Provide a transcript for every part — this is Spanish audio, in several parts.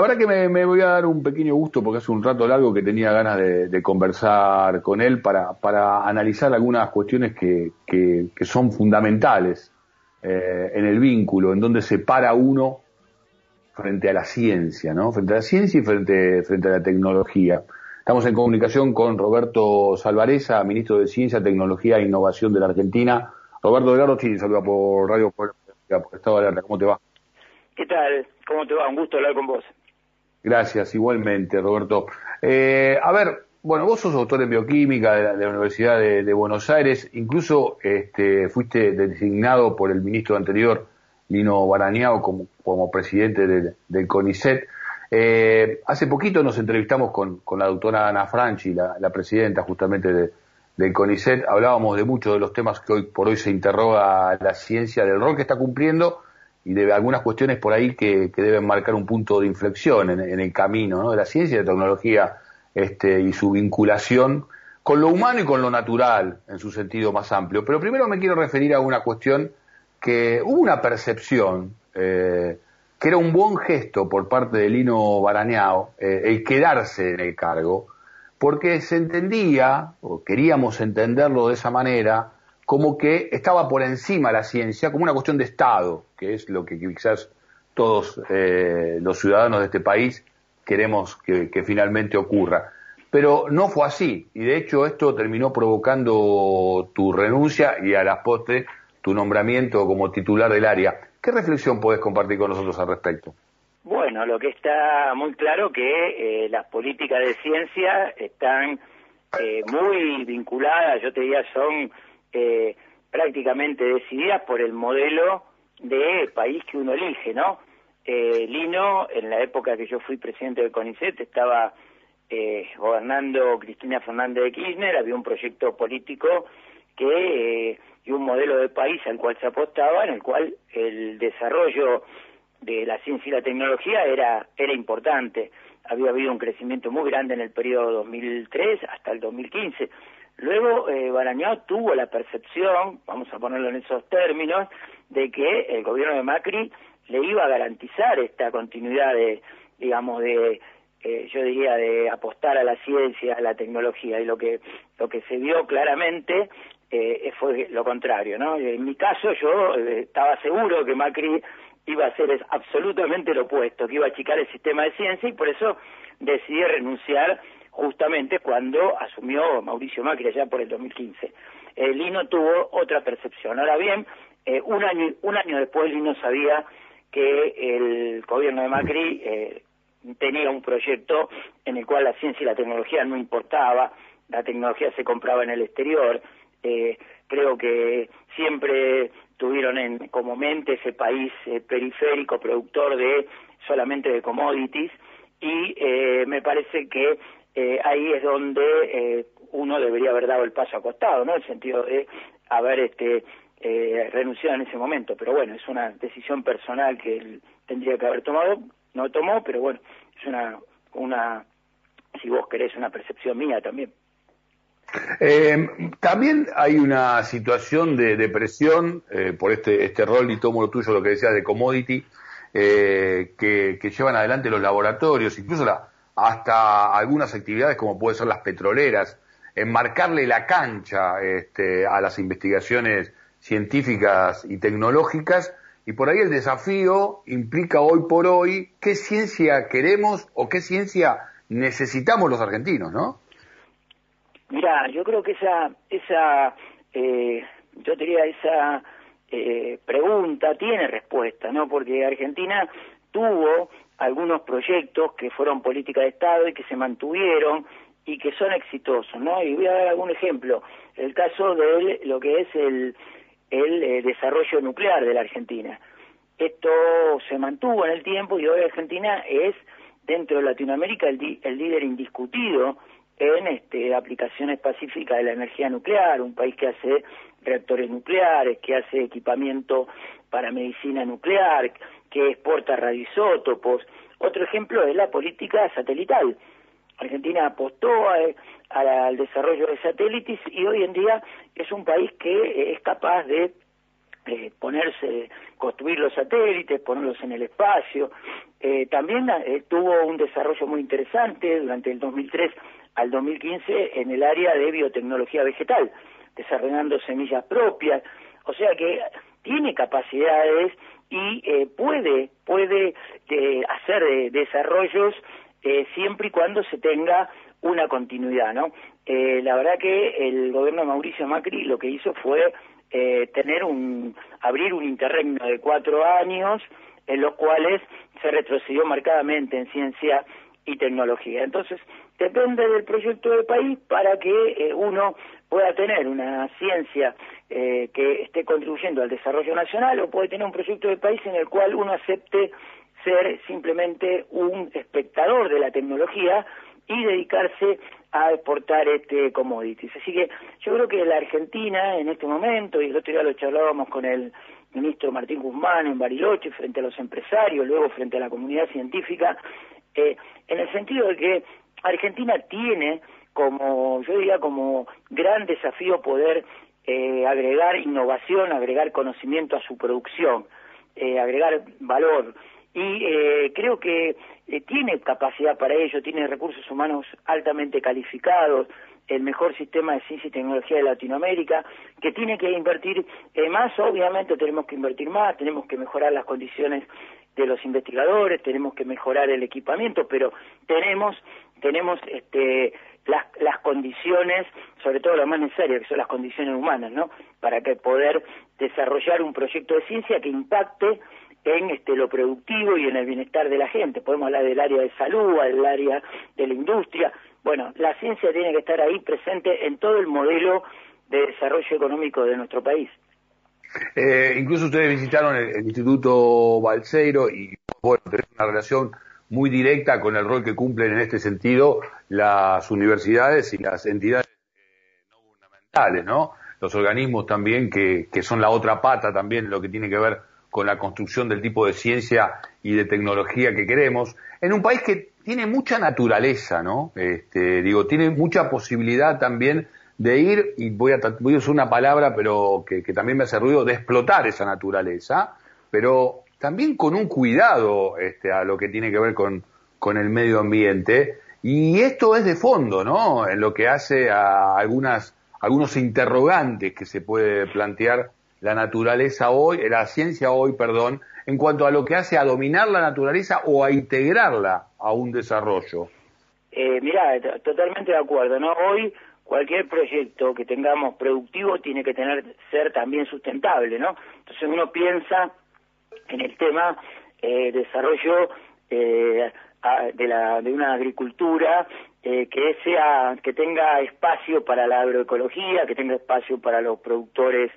La verdad que me, voy a dar un pequeño gusto porque hace un rato largo que tenía ganas de, conversar con él para, analizar algunas cuestiones que, son fundamentales eh, en el vínculo, en donde se para uno frente a la ciencia, ¿no? Frente a la ciencia y frente, frente a la tecnología. Estamos en comunicación con Roberto Salvareza, ministro de Ciencia, Tecnología e Innovación de la Argentina. Roberto Delgado Chile, saluda por Radio por, Estado de Alerta. ¿Cómo te va? ¿Qué tal? ¿Cómo te va? Un gusto hablar con vos. Gracias, igualmente, Roberto. Eh, a ver, bueno, vos sos doctor en bioquímica de la, Universidad de, Buenos Aires, incluso este, fuiste designado por el ministro anterior, Lino Barañao, como, presidente del, CONICET. Eh, hace poquito nos entrevistamos con, la doctora Ana Franchi, la, presidenta justamente del CONICET. Hablábamos de muchos de los temas que hoy por hoy se interroga la ciencia, del rol que está cumpliendo y de algunas cuestiones por ahí que, deben marcar un punto de inflexión en, el camino de la ciencia y la tecnología este, y su vinculación con lo humano y con lo natural en su sentido más amplio. Pero primero me quiero referir a una cuestión que hubo una percepción eh, que era un buen gesto por parte de Lino Barañao eh, el quedarse en el cargo, porque se entendía, o queríamos entenderlo de esa manera, como que estaba por encima la ciencia, como una cuestión de Estado, que es lo que quizás todos eh, los ciudadanos de este país queremos que, finalmente ocurra. Pero no fue así, y de hecho esto terminó provocando tu renuncia y a las postres tu nombramiento como titular del área. ¿Qué reflexión puedes compartir con nosotros al respecto? Bueno, lo que está muy claro que eh, las políticas de ciencia están eh, muy vinculadas, yo te diría, son eh, prácticamente decididas por el modelo de país que uno elige, ¿no? Eh, Lino, en la época que yo fui presidente del CONICET, estaba eh, gobernando Cristina Fernández de Kirchner, había un proyecto político que y un modelo de país al cual se apostaba, en el cual el desarrollo de la ciencia y la tecnología era era importante. Había habido un crecimiento muy grande en el periodo 2003 hasta el 2015. Luego, eh, tuvo la percepción, vamos a ponerlo en esos términos, de que el gobierno de Macri le iba a garantizar esta continuidad de, digamos, de, eh, yo diría, de apostar a la ciencia, a la tecnología, y lo que, lo que se vio claramente eh, fue lo contrario, ¿no? En mi caso, yo eh, estaba seguro que Macri iba a hacer absolutamente lo opuesto, que iba a achicar el sistema de ciencia, y por eso decidí renunciar justamente cuando asumió Mauricio Macri allá por el 2015. Eh, Lino tuvo otra percepción. Ahora bien, eh, un año un año después Lino sabía que el gobierno de Macri eh, tenía un proyecto en el cual la ciencia y la tecnología no importaba, la tecnología se compraba en el exterior. creo que siempre tuvieron en, como mente ese país periférico, productor de solamente de commodities, y me parece que eh, ahí es donde eh, uno debería haber dado el paso acostado, ¿no? En el sentido de haber este, eh, renunciado en ese momento. Pero bueno, es una decisión personal que él tendría que haber tomado, no tomó, pero bueno, es una, una si vos querés, una percepción mía también. también hay una situación de depresión por este, este rol, y tomo lo tuyo, lo que decías de commodity, que, que llevan adelante los laboratorios, incluso la, hasta algunas actividades como pueden ser las petroleras, enmarcarle la cancha este, a las investigaciones científicas y tecnológicas, y por ahí el desafío implica hoy por hoy qué ciencia queremos o qué ciencia necesitamos los argentinos, ¿no? Mira, yo creo que esa, esa eh, yo diría esa eh, pregunta tiene respuesta, ¿no? Porque Argentina tuvo algunos proyectos que fueron política de Estado y que se mantuvieron y que son exitosos, ¿no? Y voy a dar algún ejemplo. El caso de lo que es el, el eh, desarrollo nuclear de la Argentina. Esto se mantuvo en el tiempo y hoy Argentina es, dentro de Latinoamérica, el, el líder indiscutido en este, aplicaciones pacíficas de la energía nuclear, un país que hace reactores nucleares, que hace equipamiento para medicina nuclear, que exporta radioisótopos. Otro ejemplo es la política satelital. Argentina apostó al desarrollo de satélites y hoy en día es un país que es capaz de eh, ponerse, construir los satélites, ponerlos en el espacio. Eh, también eh, tuvo un desarrollo muy interesante durante el 2003 al 2015 en el área de biotecnología vegetal, desarrollando semillas propias. O sea que tiene capacidades y eh, puede puede eh, hacer desarrollos eh, siempre y cuando se tenga una continuidad, ¿no? la verdad que el gobierno de Mauricio Macri lo que hizo fue tener un abrir un interregno de cuatro años en los cuales se retrocedió marcadamente en ciencia y tecnología. Entonces, depende del proyecto del país para que uno pueda tener una ciencia eh, que esté contribuyendo al desarrollo nacional o puede tener un proyecto de país en el cual uno acepte ser simplemente un espectador de la tecnología y dedicarse a exportar este commodities. Así que yo creo que la Argentina en este momento, y el otro día lo charlábamos con el ministro Martín Guzmán en Bariloche frente a los empresarios, luego frente a la comunidad científica, eh, en el sentido de que Argentina tiene como, yo diría, como gran desafío poder eh, agregar innovación, agregar conocimiento a su producción, eh, agregar valor. Y eh, creo que tiene capacidad para ello, tiene recursos humanos altamente calificados, el mejor sistema de ciencia y tecnología de Latinoamérica, que tiene que invertir más, obviamente tenemos que invertir más, tenemos que mejorar las condiciones de los investigadores, tenemos que mejorar el equipamiento, pero tenemos tenemos este las, las condiciones, sobre todo lo más necesario, que son las condiciones humanas, ¿no? Para que poder desarrollar un proyecto de ciencia que impacte en este, lo productivo y en el bienestar de la gente. Podemos hablar del área de salud, del área de la industria. Bueno, la ciencia tiene que estar ahí presente en todo el modelo de desarrollo económico de nuestro país. Eh, incluso ustedes visitaron el, el Instituto Balseiro y bueno, tenés una relación muy directa con el rol que cumplen en este sentido las universidades y las entidades eh, no gubernamentales, ¿no? Los organismos también que, que son la otra pata también lo que tiene que ver con la construcción del tipo de ciencia y de tecnología que queremos, en un país que tiene mucha naturaleza, ¿no? Este, digo, tiene mucha posibilidad también de ir, y voy a, voy a usar una palabra, pero que, que también me hace ruido, de explotar esa naturaleza, pero también con un cuidado este, a lo que tiene que ver con, el medio ambiente. Y esto es de fondo, ¿no? En lo que hace a algunas, algunos interrogantes que se puede plantear la naturaleza hoy, la ciencia hoy, perdón, en cuanto a lo que hace a dominar la naturaleza o a integrarla a un desarrollo. Eh, mira, totalmente de acuerdo, ¿no? Hoy cualquier proyecto que tengamos productivo tiene que tener ser también sustentable, ¿no? Entonces uno piensa en el tema eh, desarrollo eh, de, la, de una agricultura eh, que sea que tenga espacio para la agroecología, que tenga espacio para los productores,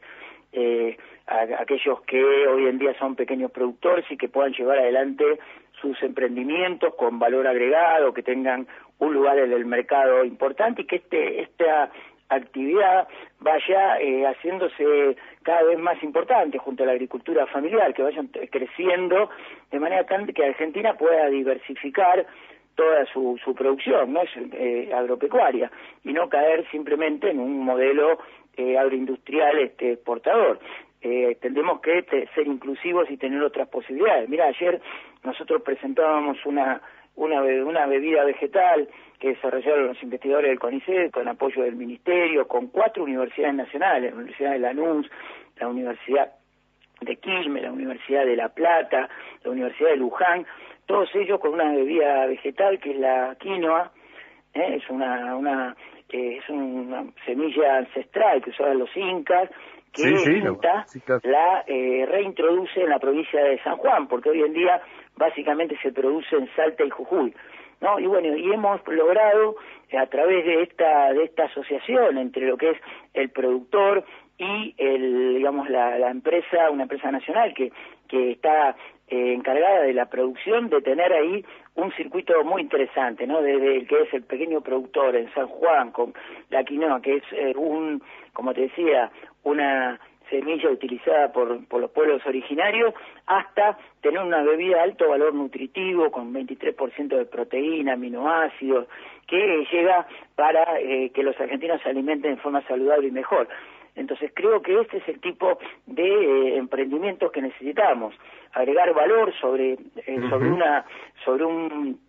eh, aquellos que hoy en día son pequeños productores y que puedan llevar adelante sus emprendimientos con valor agregado, que tengan un lugar en el mercado importante y que este esta actividad vaya eh, haciéndose cada vez más importante junto a la agricultura familiar, que vayan creciendo de manera tal que Argentina pueda diversificar toda su, su producción, no eh, agropecuaria, y no caer simplemente en un modelo eh, agroindustrial este, exportador. Eh, tendremos que ser inclusivos y tener otras posibilidades. Mira, ayer nosotros presentábamos una, una, una bebida vegetal que desarrollaron los investigadores del CONICET con apoyo del Ministerio, con cuatro universidades nacionales, la Universidad de Lanús, la Universidad de Quilmes, la Universidad de La Plata, la Universidad de Luján, todos ellos con una bebida vegetal que es la quinoa, ¿eh? es una, una eh, es una semilla ancestral que usaban los incas, que la eh, reintroduce en la provincia de San Juan, porque hoy en día básicamente se produce en Salta y Jujuy. ¿No? Y bueno, y hemos logrado eh, a través de esta de esta asociación entre lo que es el productor y el digamos la, la empresa, una empresa nacional que que está eh, encargada de la producción de tener ahí un circuito muy interesante, ¿no? Desde el que es el pequeño productor en San Juan con la quinoa, que es eh, un, como te decía, una semilla utilizada por, por los pueblos originarios, hasta tener una bebida de alto valor nutritivo con 23% de proteína, aminoácidos, que llega para eh, que los argentinos se alimenten de forma saludable y mejor. Entonces creo que este es el tipo de eh, emprendimientos que necesitamos, agregar valor sobre, eh, sobre una, sobre un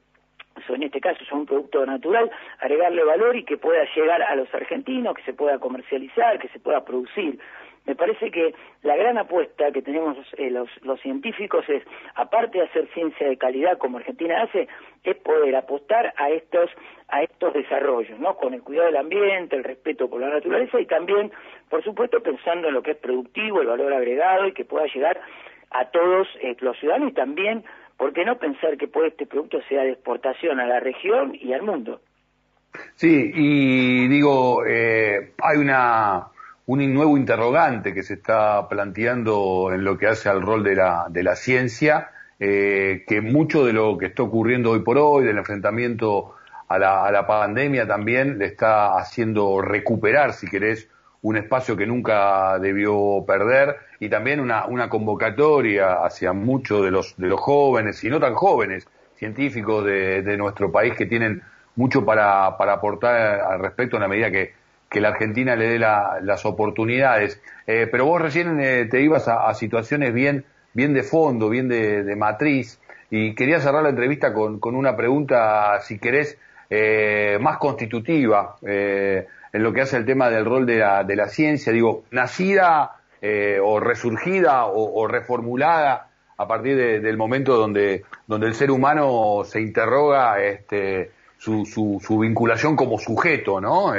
en este caso es un producto natural, agregarle valor y que pueda llegar a los argentinos, que se pueda comercializar, que se pueda producir. Me parece que la gran apuesta que tenemos eh, los, científicos es, aparte de hacer ciencia de calidad como Argentina hace, es poder apostar a estos, a estos desarrollos, ¿no? Con el cuidado del ambiente, el respeto por la naturaleza y también, por supuesto, pensando en lo que es productivo, el valor agregado y que pueda llegar a todos eh, los ciudadanos y también, ¿por qué no pensar que este producto sea de exportación a la región y al mundo? Sí, y digo, eh, hay una un nuevo interrogante que se está planteando en lo que hace al rol de la, de la ciencia, eh, que mucho de lo que está ocurriendo hoy por hoy, del enfrentamiento a la, a la pandemia también, le está haciendo recuperar, si querés, un espacio que nunca debió perder y también una, una convocatoria hacia muchos de los, de los jóvenes y no tan jóvenes científicos de, de nuestro país que tienen mucho para, para aportar al respecto en la medida que que la Argentina le dé las oportunidades. Eh, pero vos recién eh, te ibas a, situaciones bien, bien de fondo, bien de, matriz, y quería cerrar la entrevista con, una pregunta, si querés, eh, más constitutiva en lo que hace el tema del rol de la, de la ciencia. Digo, nacida o resurgida o, reformulada a partir del momento donde, donde el ser humano se interroga este, su, su, su vinculación como sujeto, ¿no?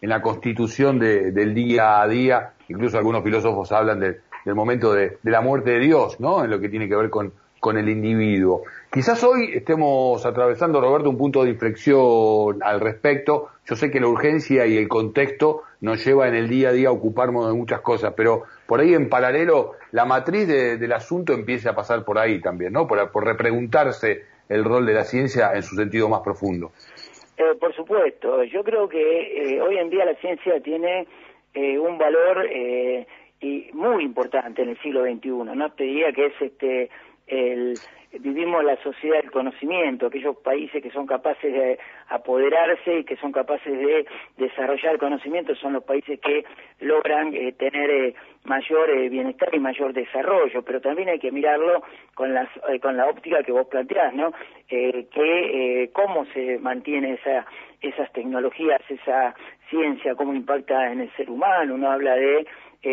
En la constitución del día a día, incluso algunos filósofos hablan del momento de, la muerte de Dios, ¿no? En lo que tiene que ver con, el individuo. Quizás hoy estemos atravesando, Roberto, un punto de inflexión al respecto. Yo sé que la urgencia y el contexto nos lleva en el día a día a ocuparnos de muchas cosas, pero por ahí en paralelo la matriz del asunto empieza a pasar por ahí también, ¿no? Por repreguntarse el rol de la ciencia en su sentido más profundo. Eh, por supuesto, yo creo que eh, hoy en día la ciencia tiene eh, un valor y muy importante en el siglo XXI. No te diría que es este el vivimos la sociedad del conocimiento, aquellos países que son capaces de apoderarse y que son capaces de desarrollar conocimiento son los países que logran eh, tener eh, mayor eh, bienestar y mayor desarrollo, pero también hay que mirarlo con, las, con la óptica que vos planteás, ¿no? que cómo se mantiene esa, esas tecnologías, esa ciencia, cómo impacta en el ser humano, uno habla de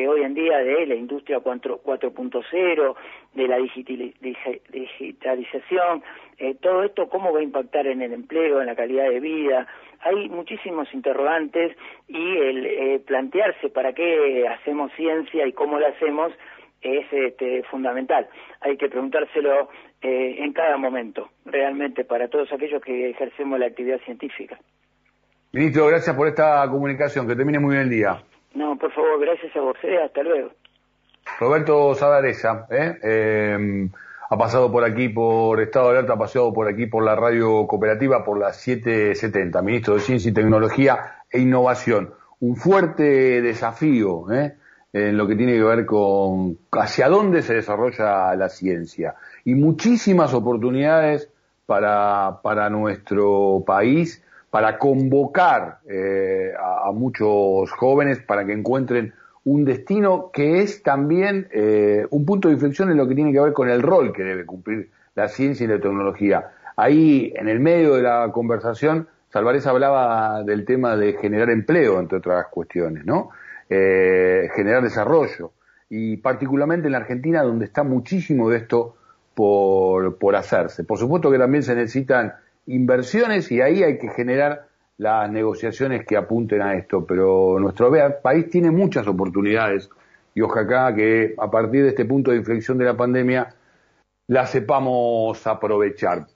hoy en día de la industria 4.0, de la digitalización, eh, todo esto cómo va a impactar en el empleo, en la calidad de vida. Hay muchísimos interrogantes y el eh, plantearse para qué hacemos ciencia y cómo la hacemos es este, fundamental. Hay que preguntárselo eh, en cada momento, realmente, para todos aquellos que ejercemos la actividad científica. Ministro, gracias por esta comunicación. Que termine muy bien el día. No, por favor, gracias a vos. Hasta luego. Roberto Sadaresa, ¿eh? ¿eh? Ha pasado por aquí por Estado de Alerta, ha pasado por aquí por la radio cooperativa por las 770, ministro de Ciencia y Tecnología e Innovación. Un fuerte desafío ¿eh? en lo que tiene que ver con hacia dónde se desarrolla la ciencia y muchísimas oportunidades para, para nuestro país para convocar eh, a, muchos jóvenes para que encuentren un destino que es también eh, un punto de inflexión en lo que tiene que ver con el rol que debe cumplir la ciencia y la tecnología. Ahí, en el medio de la conversación, Salvarez hablaba del tema de generar empleo, entre otras cuestiones, ¿no? Eh, generar desarrollo. Y particularmente en la Argentina, donde está muchísimo de esto por, por hacerse. Por supuesto que también se necesitan inversiones y ahí hay que generar las negociaciones que apunten a esto, pero nuestro país tiene muchas oportunidades y ojalá que a partir de este punto de inflexión de la pandemia la sepamos aprovechar.